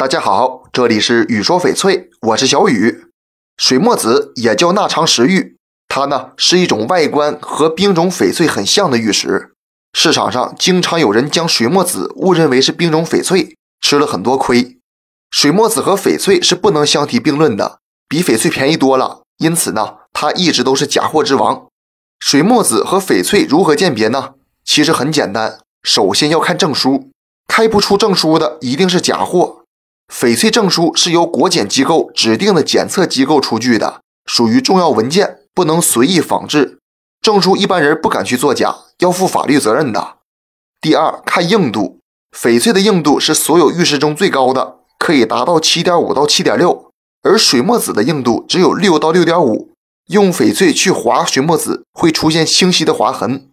大家好，这里是雨说翡翠，我是小雨。水墨子也叫纳长石玉，它呢是一种外观和冰种翡翠很像的玉石。市场上经常有人将水墨子误认为是冰种翡翠，吃了很多亏。水墨子和翡翠是不能相提并论的，比翡翠便宜多了，因此呢，它一直都是假货之王。水墨子和翡翠如何鉴别呢？其实很简单，首先要看证书，开不出证书的一定是假货。翡翠证书是由国检机构指定的检测机构出具的，属于重要文件，不能随意仿制。证书一般人不敢去作假，要负法律责任的。第二，看硬度，翡翠的硬度是所有玉石中最高的，可以达到七点五到七点六，而水墨子的硬度只有六到六点五。用翡翠去划水墨子会出现清晰的划痕。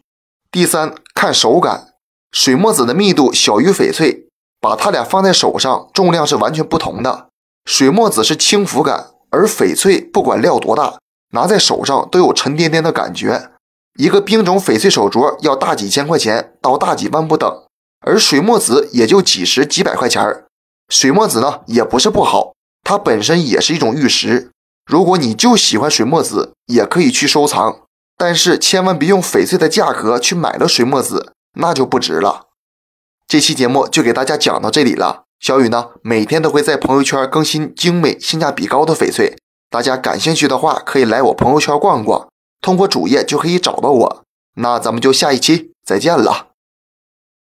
第三，看手感，水墨子的密度小于翡翠。把它俩放在手上，重量是完全不同的。水墨子是轻浮感，而翡翠不管料多大，拿在手上都有沉甸甸的感觉。一个冰种翡翠手镯要大几千块钱到大几万不等，而水墨子也就几十几百块钱儿。水墨子呢也不是不好，它本身也是一种玉石。如果你就喜欢水墨子，也可以去收藏，但是千万别用翡翠的价格去买了水墨子，那就不值了。这期节目就给大家讲到这里了。小雨呢，每天都会在朋友圈更新精美、性价比高的翡翠，大家感兴趣的话，可以来我朋友圈逛逛，通过主页就可以找到我。那咱们就下一期再见了。